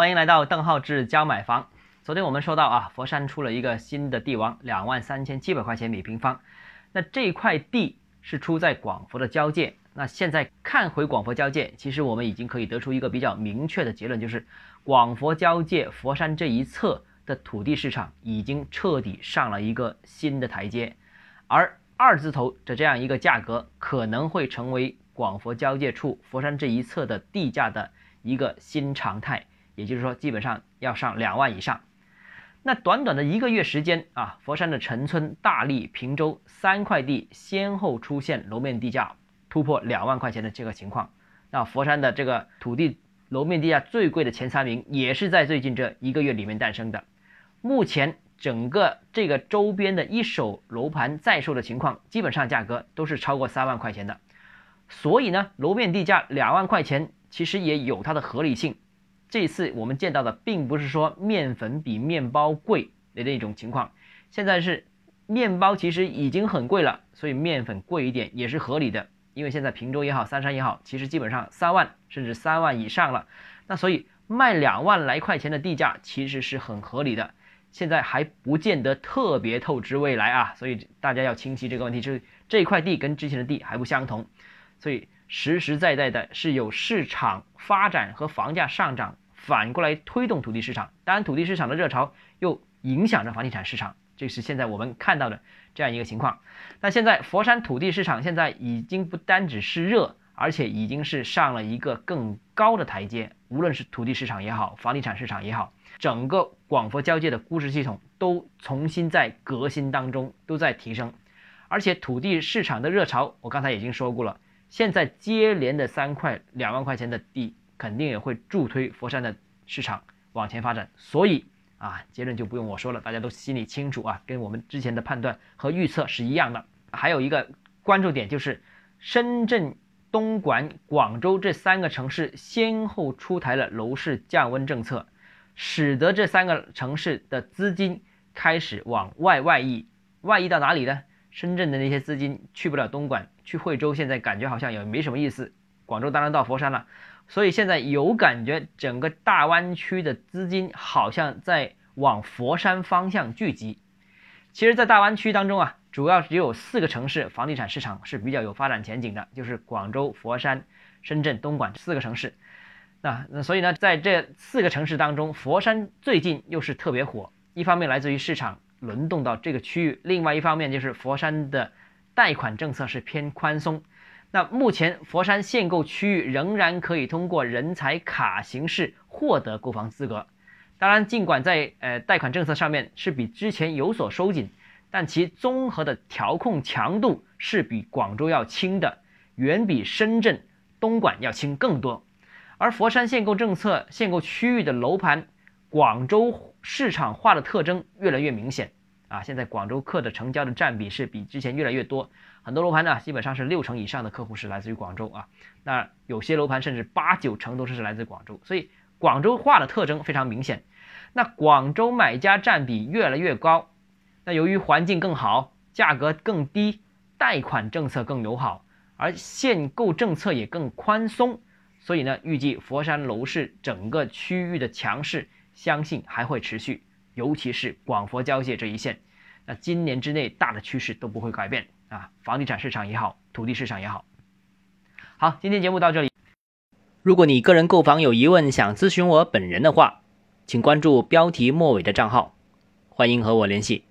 欢迎来到邓浩志教买房。昨天我们说到啊，佛山出了一个新的地王，两万三千七百块钱每平方。那这块地是出在广佛的交界。那现在看回广佛交界，其实我们已经可以得出一个比较明确的结论，就是广佛交界佛山这一侧的土地市场已经彻底上了一个新的台阶，而二字头的这样一个价格可能会成为广佛交界处佛山这一侧的地价的一个新常态，也就是说，基本上要上两万以上。那短短的一个月时间啊，佛山的陈村、大荔、平洲三块地先后出现楼面地价。突破两万块钱的这个情况，那佛山的这个土地楼面地价最贵的前三名，也是在最近这一个月里面诞生的。目前整个这个周边的一手楼盘在售的情况，基本上价格都是超过三万块钱的。所以呢，楼面地价两万块钱，其实也有它的合理性。这次我们见到的，并不是说面粉比面包贵的那种情况，现在是面包其实已经很贵了，所以面粉贵一点也是合理的。因为现在平洲也好，三山也好，其实基本上三万甚至三万以上了，那所以卖两万来块钱的地价其实是很合理的。现在还不见得特别透支未来啊，所以大家要清晰这个问题，就是这块地跟之前的地还不相同，所以实实在在的是有市场发展和房价上涨反过来推动土地市场，当然土地市场的热潮又影响着房地产市场。这是现在我们看到的这样一个情况。那现在佛山土地市场现在已经不单只是热，而且已经是上了一个更高的台阶。无论是土地市场也好，房地产市场也好，整个广佛交界的估值系统都重新在革新当中，都在提升。而且土地市场的热潮，我刚才已经说过了。现在接连的三块两万块钱的地，肯定也会助推佛山的市场往前发展。所以。啊，结论就不用我说了，大家都心里清楚啊，跟我们之前的判断和预测是一样的。还有一个关注点就是，深圳、东莞、广州这三个城市先后出台了楼市降温政策，使得这三个城市的资金开始往外外溢。外溢到哪里呢？深圳的那些资金去不了东莞，去惠州，现在感觉好像也没什么意思。广州当然到佛山了。所以现在有感觉，整个大湾区的资金好像在往佛山方向聚集。其实，在大湾区当中啊，主要只有四个城市房地产市场是比较有发展前景的，就是广州、佛山、深圳、东莞四个城市。那那所以呢，在这四个城市当中，佛山最近又是特别火。一方面来自于市场轮动到这个区域，另外一方面就是佛山的贷款政策是偏宽松。那目前佛山限购区域仍然可以通过人才卡形式获得购房资格。当然，尽管在呃贷款政策上面是比之前有所收紧，但其综合的调控强度是比广州要轻的，远比深圳、东莞要轻更多。而佛山限购政策限购区域的楼盘，广州市场化的特征越来越明显。啊，现在广州客的成交的占比是比之前越来越多，很多楼盘呢基本上是六成以上的客户是来自于广州啊，那有些楼盘甚至八九成都是来自广州，所以广州化的特征非常明显。那广州买家占比越来越高，那由于环境更好，价格更低，贷款政策更友好，而限购政策也更宽松，所以呢，预计佛山楼市整个区域的强势，相信还会持续。尤其是广佛交界这一线，那今年之内大的趋势都不会改变啊，房地产市场也好，土地市场也好。好，今天节目到这里。如果你个人购房有疑问，想咨询我本人的话，请关注标题末尾的账号，欢迎和我联系。